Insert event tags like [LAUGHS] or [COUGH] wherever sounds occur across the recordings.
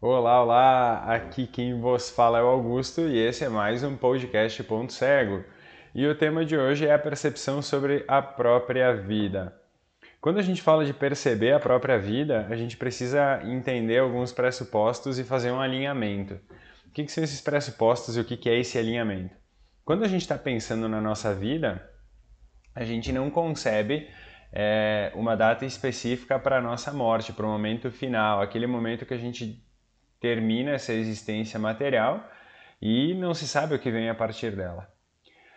Olá, olá! Aqui quem vos fala é o Augusto e esse é mais um podcast Ponto Cego. E o tema de hoje é a percepção sobre a própria vida. Quando a gente fala de perceber a própria vida, a gente precisa entender alguns pressupostos e fazer um alinhamento. O que, são esses pressupostos e o que é esse alinhamento? Quando a gente está pensando na nossa vida, a gente não concebe é, uma data específica para a nossa morte, para o momento final, aquele momento que a gente termina essa existência material e não se sabe o que vem a partir dela.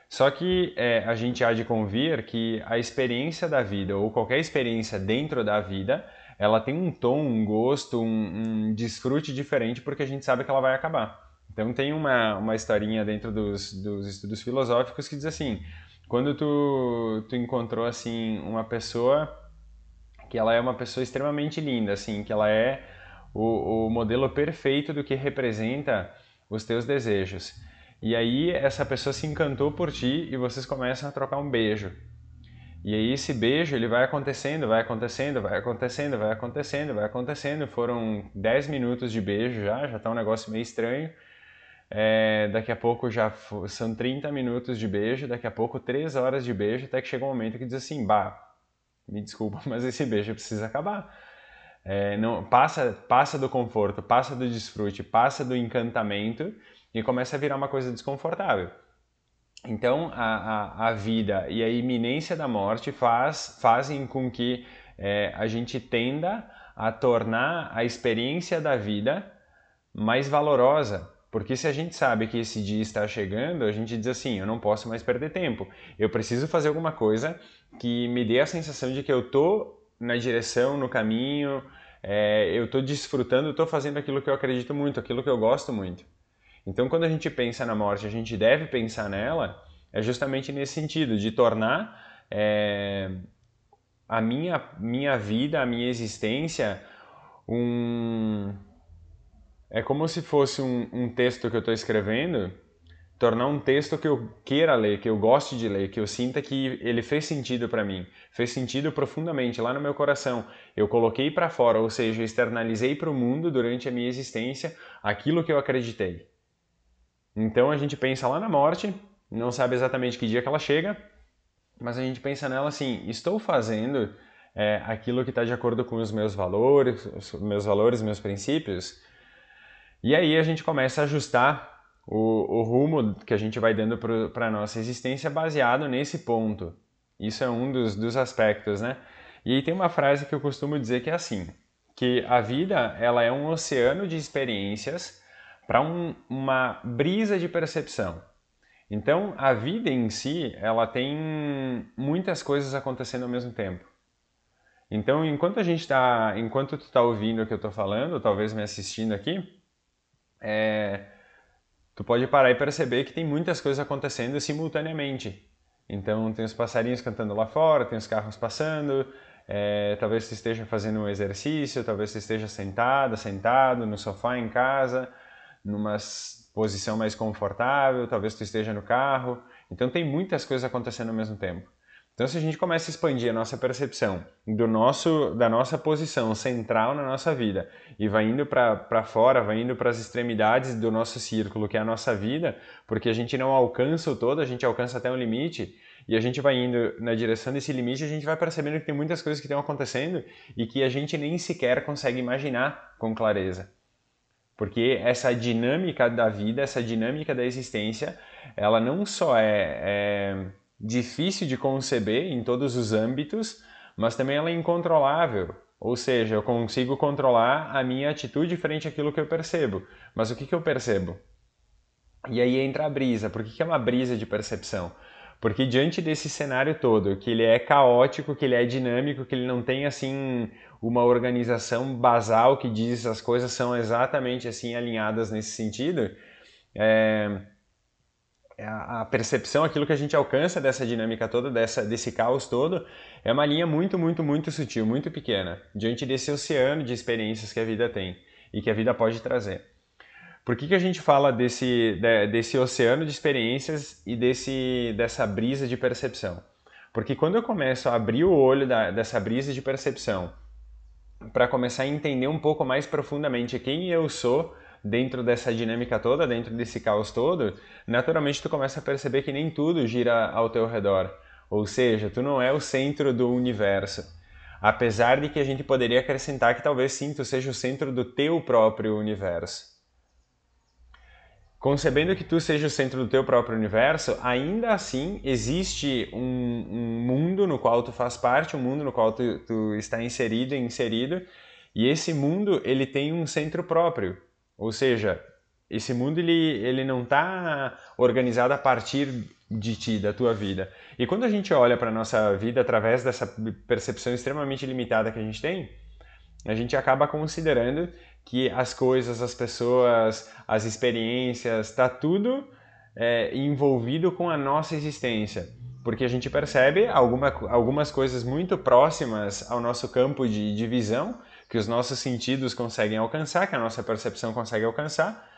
Só que é, a gente há de convir que a experiência da vida, ou qualquer experiência dentro da vida, ela tem um tom, um gosto, um, um desfrute diferente porque a gente sabe que ela vai acabar. Então tem uma, uma historinha dentro dos, dos estudos filosóficos que diz assim, quando tu, tu encontrou assim uma pessoa que ela é uma pessoa extremamente linda, assim, que ela é o, o modelo perfeito do que representa os teus desejos. E aí essa pessoa se encantou por ti e vocês começam a trocar um beijo. E aí esse beijo ele vai acontecendo, vai acontecendo, vai acontecendo, vai acontecendo, vai acontecendo. Foram 10 minutos de beijo já, já tá um negócio meio estranho. É, daqui a pouco já são 30 minutos de beijo, daqui a pouco 3 horas de beijo, até que chega um momento que diz assim, bah, me desculpa, [LAUGHS] mas esse beijo precisa acabar. É, não, passa, passa do conforto, passa do desfrute, passa do encantamento e começa a virar uma coisa desconfortável. Então, a, a, a vida e a iminência da morte faz, fazem com que é, a gente tenda a tornar a experiência da vida mais valorosa. Porque se a gente sabe que esse dia está chegando, a gente diz assim: eu não posso mais perder tempo. Eu preciso fazer alguma coisa que me dê a sensação de que eu estou na direção, no caminho, é, eu estou desfrutando, estou fazendo aquilo que eu acredito muito, aquilo que eu gosto muito. Então, quando a gente pensa na morte, a gente deve pensar nela, é justamente nesse sentido, de tornar é, a minha, minha vida, a minha existência, um. É como se fosse um, um texto que eu estou escrevendo tornar um texto que eu queira ler, que eu goste de ler, que eu sinta que ele fez sentido para mim, fez sentido profundamente lá no meu coração. Eu coloquei para fora, ou seja, externalizei para o mundo durante a minha existência aquilo que eu acreditei. Então a gente pensa lá na morte, não sabe exatamente que dia que ela chega, mas a gente pensa nela assim: estou fazendo é, aquilo que está de acordo com os meus valores, os meus valores, meus princípios. E aí a gente começa a ajustar o, o rumo que a gente vai dando para a nossa existência baseado nesse ponto. Isso é um dos, dos aspectos, né? E aí tem uma frase que eu costumo dizer que é assim, que a vida ela é um oceano de experiências para um, uma brisa de percepção. Então, a vida em si, ela tem muitas coisas acontecendo ao mesmo tempo. Então, enquanto a gente está, enquanto tu está ouvindo o que eu estou falando, talvez me assistindo aqui, é, tu pode parar e perceber que tem muitas coisas acontecendo simultaneamente. Então, tem os passarinhos cantando lá fora, tem os carros passando, é, talvez você esteja fazendo um exercício, talvez você esteja sentada, sentado no sofá em casa, numa posição mais confortável, talvez tu esteja no carro. Então, tem muitas coisas acontecendo ao mesmo tempo. Então, se a gente começa a expandir a nossa percepção do nosso, da nossa posição central na nossa vida e vai indo para fora, vai indo para as extremidades do nosso círculo, que é a nossa vida, porque a gente não alcança o todo, a gente alcança até um limite, e a gente vai indo na direção desse limite, a gente vai percebendo que tem muitas coisas que estão acontecendo e que a gente nem sequer consegue imaginar com clareza. Porque essa dinâmica da vida, essa dinâmica da existência, ela não só é, é difícil de conceber em todos os âmbitos, mas também ela é incontrolável. Ou seja, eu consigo controlar a minha atitude frente àquilo que eu percebo. Mas o que, que eu percebo? E aí entra a brisa. Por que, que é uma brisa de percepção? Porque diante desse cenário todo, que ele é caótico, que ele é dinâmico, que ele não tem assim uma organização basal que diz as coisas são exatamente assim alinhadas nesse sentido, é, a percepção, aquilo que a gente alcança dessa dinâmica toda, dessa, desse caos todo, é uma linha muito, muito, muito sutil, muito pequena, diante desse oceano de experiências que a vida tem e que a vida pode trazer. Por que, que a gente fala desse, desse oceano de experiências e desse, dessa brisa de percepção? Porque quando eu começo a abrir o olho da, dessa brisa de percepção para começar a entender um pouco mais profundamente quem eu sou dentro dessa dinâmica toda, dentro desse caos todo, naturalmente tu começa a perceber que nem tudo gira ao teu redor. Ou seja, tu não é o centro do universo. Apesar de que a gente poderia acrescentar que talvez sim, tu seja o centro do teu próprio universo. Concebendo que tu seja o centro do teu próprio universo, ainda assim existe um, um mundo no qual tu faz parte, um mundo no qual tu, tu está inserido e inserido, e esse mundo ele tem um centro próprio. Ou seja, esse mundo ele, ele não está organizado a partir de ti, da tua vida. E quando a gente olha para a nossa vida através dessa percepção extremamente limitada que a gente tem, a gente acaba considerando que as coisas, as pessoas, as experiências, está tudo é, envolvido com a nossa existência. Porque a gente percebe alguma, algumas coisas muito próximas ao nosso campo de, de visão, que os nossos sentidos conseguem alcançar, que a nossa percepção consegue alcançar,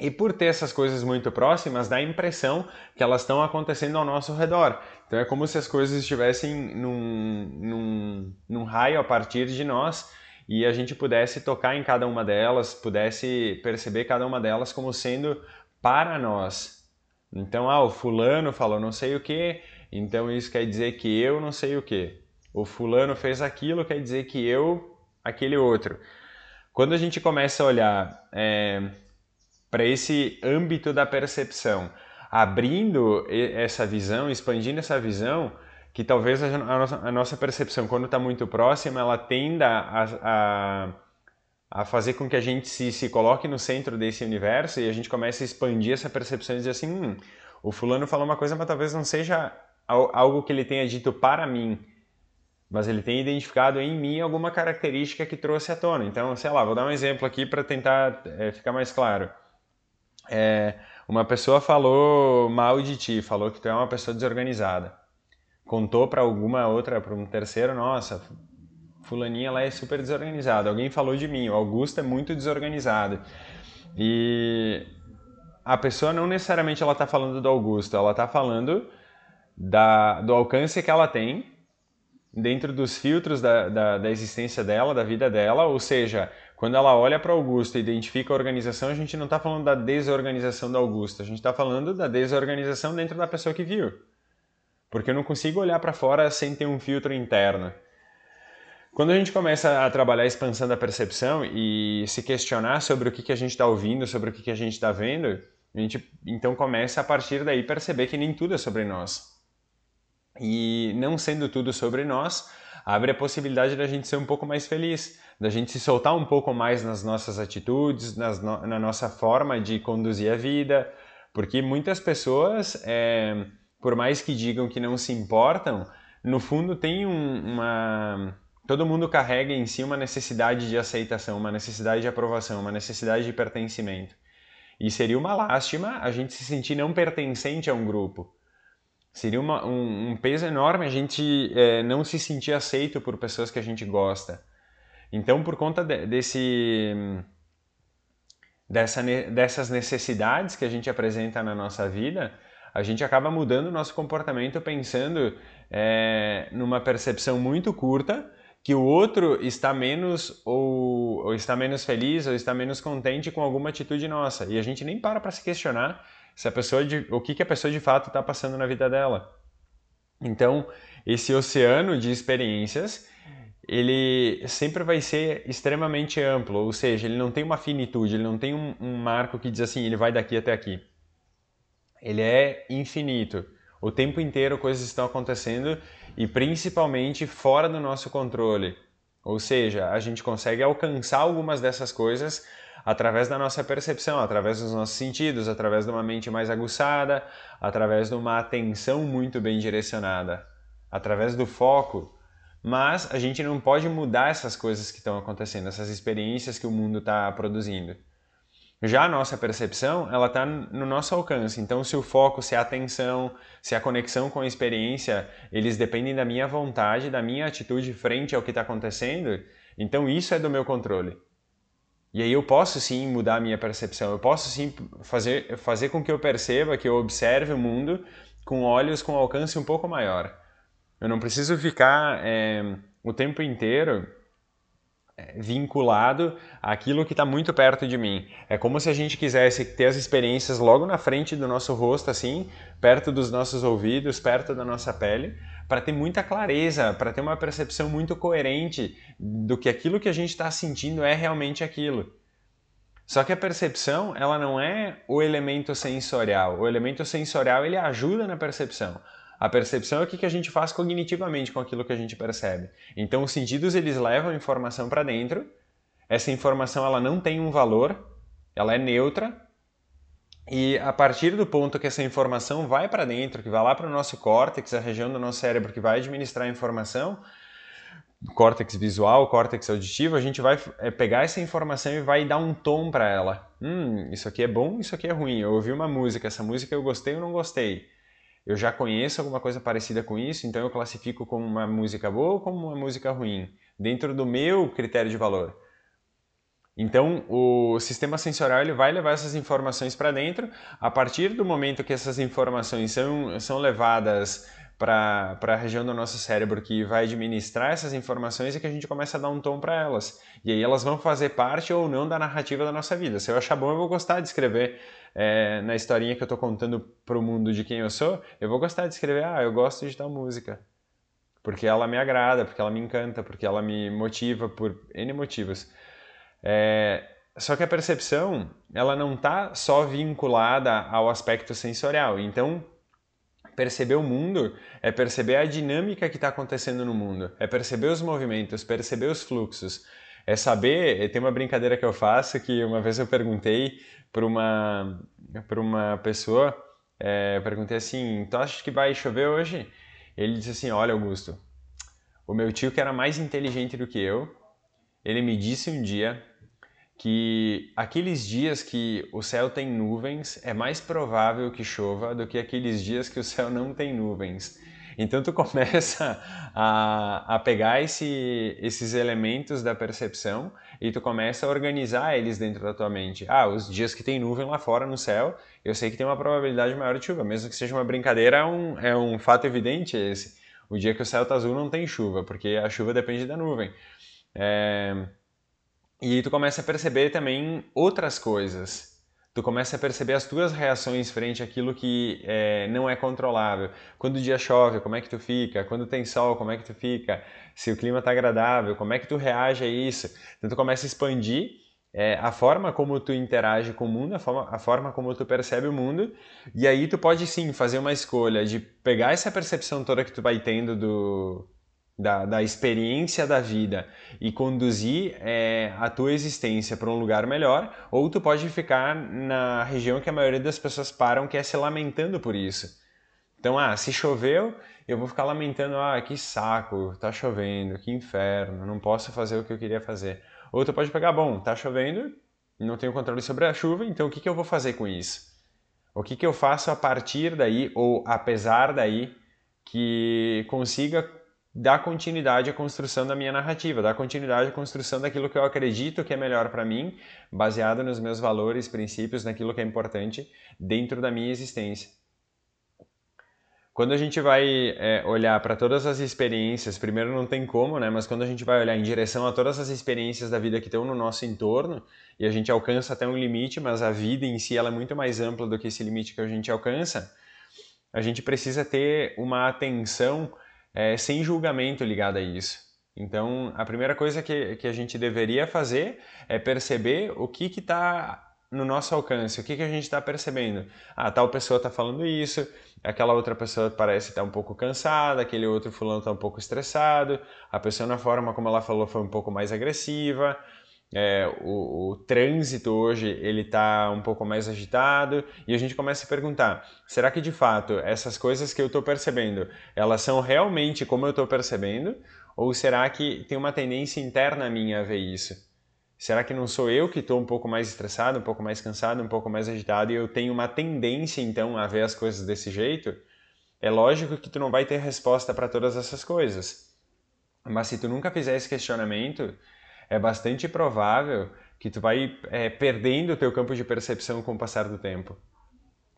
e por ter essas coisas muito próximas, dá a impressão que elas estão acontecendo ao nosso redor. Então é como se as coisas estivessem num, num, num raio a partir de nós e a gente pudesse tocar em cada uma delas, pudesse perceber cada uma delas como sendo para nós. Então, ah, o fulano falou não sei o que, então isso quer dizer que eu não sei o que. O fulano fez aquilo, quer dizer que eu, aquele outro. Quando a gente começa a olhar é, para esse âmbito da percepção, abrindo essa visão, expandindo essa visão, que talvez a, nossa, a nossa, percepção, quando está muito próxima, ela tenda a, a, a, fazer com que a gente se, se coloque no centro desse universo e a gente comece a expandir essa percepção e dizer assim, hum, o fulano falou uma coisa, mas talvez não seja algo que ele tenha dito para mim, mas ele tem identificado em mim alguma característica que trouxe à tona. Então, sei lá, vou dar um exemplo aqui para tentar é, ficar mais claro. É, uma pessoa falou mal de ti, falou que tu é uma pessoa desorganizada contou para alguma outra, para um terceiro, nossa, fulaninha lá é super desorganizada. Alguém falou de mim, o Augusto é muito desorganizado. E a pessoa não necessariamente ela está falando do Augusto, ela está falando da, do alcance que ela tem dentro dos filtros da, da, da, existência dela, da vida dela, ou seja, quando ela olha para Augusto e identifica a organização, a gente não está falando da desorganização do Augusto, a gente está falando da desorganização dentro da pessoa que viu porque eu não consigo olhar para fora sem ter um filtro interno. Quando a gente começa a trabalhar a expansão da percepção e se questionar sobre o que, que a gente está ouvindo, sobre o que, que a gente está vendo, a gente então começa a partir daí perceber que nem tudo é sobre nós. E não sendo tudo sobre nós, abre a possibilidade da gente ser um pouco mais feliz, da gente se soltar um pouco mais nas nossas atitudes, nas no, na nossa forma de conduzir a vida, porque muitas pessoas é, por mais que digam que não se importam, no fundo tem um, uma. Todo mundo carrega em si uma necessidade de aceitação, uma necessidade de aprovação, uma necessidade de pertencimento. E seria uma lástima a gente se sentir não pertencente a um grupo. Seria uma, um, um, peso enorme a gente é, não se sentir aceito por pessoas que a gente gosta. Então, por conta de, desse, dessa, dessas necessidades que a gente apresenta na nossa vida, a gente acaba mudando o nosso comportamento pensando é, numa percepção muito curta que o outro está menos ou, ou, está menos feliz ou está menos contente com alguma atitude nossa e a gente nem para para se questionar se a pessoa de, o que, que a pessoa de fato está passando na vida dela. Então esse oceano de experiências ele sempre vai ser extremamente amplo, ou seja, ele não tem uma finitude, ele não tem um, um marco que diz assim, ele vai daqui até aqui ele é infinito. O tempo inteiro coisas estão acontecendo e principalmente fora do nosso controle. Ou seja, a gente consegue alcançar algumas dessas coisas através da nossa percepção, através dos nossos sentidos, através de uma mente mais aguçada, através de uma atenção muito bem direcionada, através do foco. Mas a gente não pode mudar essas coisas que estão acontecendo, essas experiências que o mundo está produzindo. Já a nossa percepção, ela está no nosso alcance. Então, se o foco, se a atenção, se a conexão com a experiência, eles dependem da minha vontade, da minha atitude frente ao que está acontecendo, então isso é do meu controle. E aí eu posso sim mudar a minha percepção, eu posso sim fazer, fazer com que eu perceba, que eu observe o mundo com olhos com alcance um pouco maior. Eu não preciso ficar é, o tempo inteiro vinculado àquilo que está muito perto de mim. É como se a gente quisesse ter as experiências logo na frente do nosso rosto, assim, perto dos nossos ouvidos, perto da nossa pele, para ter muita clareza, para ter uma percepção muito coerente do que aquilo que a gente está sentindo é realmente aquilo. Só que a percepção, ela não é o elemento sensorial. O elemento sensorial, ele ajuda na percepção. A percepção é o que a gente faz cognitivamente com aquilo que a gente percebe. Então, os sentidos eles levam informação para dentro. Essa informação ela não tem um valor, ela é neutra. E a partir do ponto que essa informação vai para dentro, que vai lá para o nosso córtex, a região do nosso cérebro que vai administrar a informação, córtex visual, córtex auditivo, a gente vai é, pegar essa informação e vai dar um tom para ela. Hum, isso aqui é bom, isso aqui é ruim. Eu ouvi uma música, essa música eu gostei ou não gostei eu já conheço alguma coisa parecida com isso, então eu classifico como uma música boa ou como uma música ruim, dentro do meu critério de valor. Então, o sistema sensorial ele vai levar essas informações para dentro. A partir do momento que essas informações são, são levadas para a região do nosso cérebro que vai administrar essas informações e que a gente começa a dar um tom para elas. E aí elas vão fazer parte ou não da narrativa da nossa vida. Se eu achar bom, eu vou gostar de escrever é, na historinha que eu estou contando para o mundo de quem eu sou, eu vou gostar de escrever, ah, eu gosto de tal música. Porque ela me agrada, porque ela me encanta, porque ela me motiva por N motivos. É, só que a percepção, ela não está só vinculada ao aspecto sensorial. Então, perceber o mundo é perceber a dinâmica que está acontecendo no mundo, é perceber os movimentos, perceber os fluxos, é saber. Tem uma brincadeira que eu faço que uma vez eu perguntei para uma para uma pessoa, é, perguntei assim, tu acha que vai chover hoje? Ele disse assim, olha Augusto, o meu tio que era mais inteligente do que eu, ele me disse um dia que aqueles dias que o céu tem nuvens é mais provável que chova do que aqueles dias que o céu não tem nuvens. Então tu [LAUGHS] começa a, a pegar esse, esses elementos da percepção e tu começa a organizar eles dentro da tua mente. Ah, os dias que tem nuvem lá fora no céu, eu sei que tem uma probabilidade maior de chuva, mesmo que seja uma brincadeira, é um, é um fato evidente esse. O dia que o céu está azul não tem chuva, porque a chuva depende da nuvem. É... E tu começa a perceber também outras coisas. Tu começa a perceber as tuas reações frente àquilo que é, não é controlável. Quando o dia chove, como é que tu fica? Quando tem sol, como é que tu fica? Se o clima está agradável, como é que tu reage a isso? Então tu começa a expandir é, a forma como tu interage com o mundo, a forma, a forma como tu percebe o mundo, e aí tu pode sim fazer uma escolha de pegar essa percepção toda que tu vai tendo do, da, da experiência da vida e conduzir é, a tua existência para um lugar melhor, ou tu pode ficar na região que a maioria das pessoas param, que é se lamentando por isso. Então, ah, se choveu, eu vou ficar lamentando, ah, que saco, tá chovendo, que inferno, não posso fazer o que eu queria fazer. Ou tu pode pegar, bom, tá chovendo, não tenho controle sobre a chuva, então o que, que eu vou fazer com isso? O que, que eu faço a partir daí, ou apesar daí, que consiga dar continuidade à construção da minha narrativa, dar continuidade à construção daquilo que eu acredito que é melhor para mim, baseado nos meus valores, princípios, naquilo que é importante dentro da minha existência. Quando a gente vai é, olhar para todas as experiências, primeiro não tem como, né? Mas quando a gente vai olhar em direção a todas as experiências da vida que estão no nosso entorno, e a gente alcança até um limite, mas a vida em si ela é muito mais ampla do que esse limite que a gente alcança, a gente precisa ter uma atenção é, sem julgamento ligado a isso. Então, a primeira coisa que, que a gente deveria fazer é perceber o que está no nosso alcance, o que, que a gente está percebendo. Ah, tal pessoa está falando isso, aquela outra pessoa parece estar tá um pouco cansada, aquele outro fulano está um pouco estressado, a pessoa na forma como ela falou foi um pouco mais agressiva, é, o, o, trânsito hoje ele está um pouco mais agitado e a gente começa a perguntar: será que de fato essas coisas que eu estou percebendo elas são realmente como eu estou percebendo? Ou será que tem uma tendência interna minha a ver isso? Será que não sou eu que estou um pouco mais estressado, um pouco mais cansado, um pouco mais agitado e eu tenho uma tendência então a ver as coisas desse jeito? É lógico que tu não vai ter resposta para todas essas coisas. Mas se tu nunca fizer esse questionamento, é bastante provável que tu vai é, perdendo o teu campo de percepção com o passar do tempo.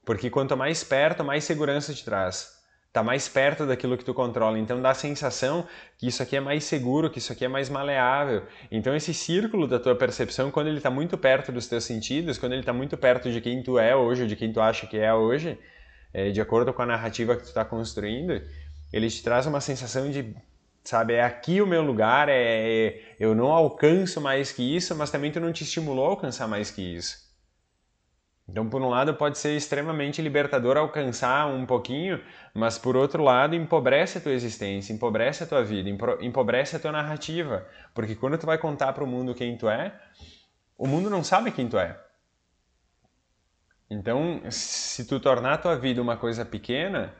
Porque quanto mais perto, mais segurança te traz. tá mais perto daquilo que tu controla. Então dá a sensação que isso aqui é mais seguro, que isso aqui é mais maleável. Então esse círculo da tua percepção, quando ele está muito perto dos teus sentidos, quando ele está muito perto de quem tu é hoje, de quem tu acha que é hoje, é, de acordo com a narrativa que tu está construindo, ele te traz uma sensação de, sabe, é aqui o meu lugar, é, é eu não alcanço mais que isso, mas também tu não te estimulou a alcançar mais que isso. Então, por um lado, pode ser extremamente libertador alcançar um pouquinho, mas por outro lado, empobrece a tua existência, empobrece a tua vida, empobrece a tua narrativa. Porque quando tu vai contar para o mundo quem tu é, o mundo não sabe quem tu é. Então, se tu tornar a tua vida uma coisa pequena,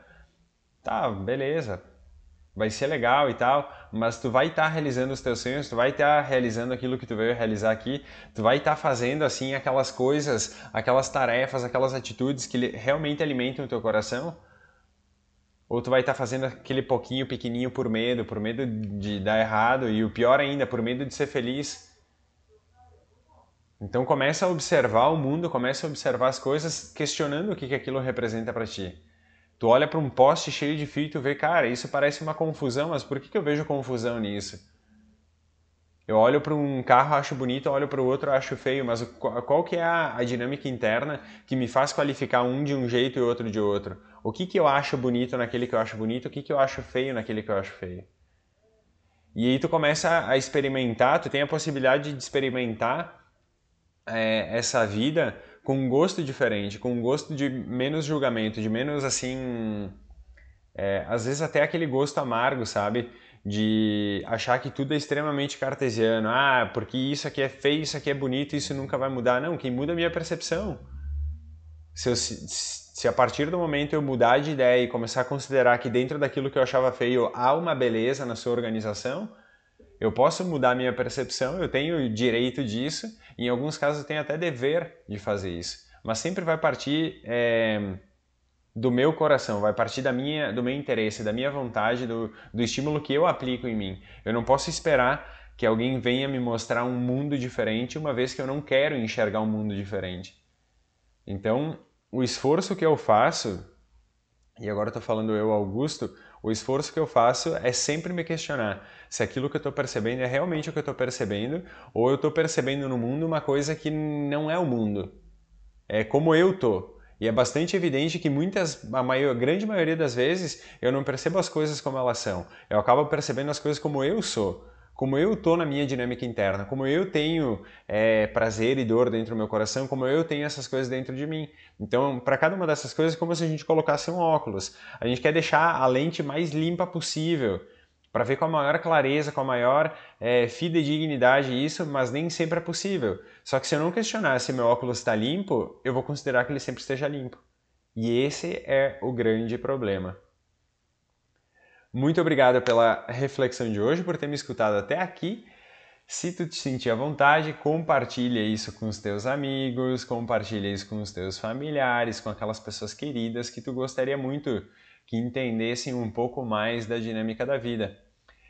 tá, beleza, vai ser legal e tal, mas tu vai estar tá realizando os teus sonhos, tu vai estar tá realizando aquilo que tu veio realizar aqui, tu vai estar tá fazendo assim aquelas coisas, aquelas tarefas, aquelas atitudes que realmente alimentam o teu coração? Ou tu vai estar tá fazendo aquele pouquinho pequenininho por medo, por medo de dar errado e o pior ainda, por medo de ser feliz? Então começa a observar o mundo, começa a observar as coisas, questionando o que, que aquilo representa para ti. Tu olha para um poste cheio de fio e tu vê, cara, isso parece uma confusão, mas por que, que eu vejo confusão nisso? Eu olho para um carro, acho bonito, olho para o outro, acho feio, mas qual que é a, a, dinâmica interna que me faz qualificar um de um jeito e outro de outro? O que, que eu acho bonito naquele que eu acho bonito, o que, que eu acho feio naquele que eu acho feio? E aí tu começa a experimentar, tu tem a possibilidade de experimentar é, essa vida com um gosto diferente, com um gosto de menos julgamento, de menos assim. É, às vezes até aquele gosto amargo, sabe? De achar que tudo é extremamente cartesiano. Ah, porque isso aqui é feio, isso aqui é bonito, isso nunca vai mudar. Não, quem muda é a minha percepção. Se, eu, se a partir do momento eu mudar de ideia e começar a considerar que dentro daquilo que eu achava feio há uma beleza na sua organização, eu posso mudar minha percepção, eu tenho direito disso, em alguns casos eu tenho até dever de fazer isso. Mas sempre vai partir é, do meu coração, vai partir da minha, do meu interesse, da minha vontade, do, do estímulo que eu aplico em mim. Eu não posso esperar que alguém venha me mostrar um mundo diferente, uma vez que eu não quero enxergar um mundo diferente. Então, o esforço que eu faço, e agora estou falando eu, Augusto, o esforço que eu faço é sempre me questionar se aquilo que eu estou percebendo é realmente o que eu estou percebendo ou eu estou percebendo no mundo uma coisa que não é o mundo. É como eu tô. E é bastante evidente que muitas, a maior, grande maioria das vezes, eu não percebo as coisas como elas são. Eu acabo percebendo as coisas como eu sou como eu tô na minha dinâmica interna, como eu tenho é, prazer e dor dentro do meu coração, como eu tenho essas coisas dentro de mim. Então, para cada uma dessas coisas, é como se a gente colocasse um óculos. A gente quer deixar a lente mais limpa possível, para ver com a maior clareza, com a maior é, fidedignidade isso, mas nem sempre é possível. Só que se eu não questionar se meu óculos está limpo, eu vou considerar que ele sempre esteja limpo. E esse é o grande problema. Muito obrigado pela reflexão de hoje, por ter me escutado até aqui. Se tu te sentir à vontade, compartilha isso com os teus amigos, compartilha isso com os teus familiares, com aquelas pessoas queridas que tu gostaria muito que entendessem um pouco mais da dinâmica da vida.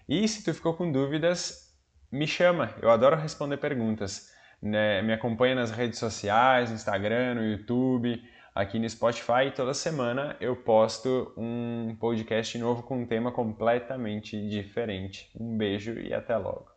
E se tu ficou com dúvidas, me chama, eu adoro responder perguntas. Né? Me acompanha nas redes sociais, no Instagram, no YouTube, aqui no Spotify. Toda semana eu posto um podcast novo com um tema completamente diferente. Um beijo e até logo.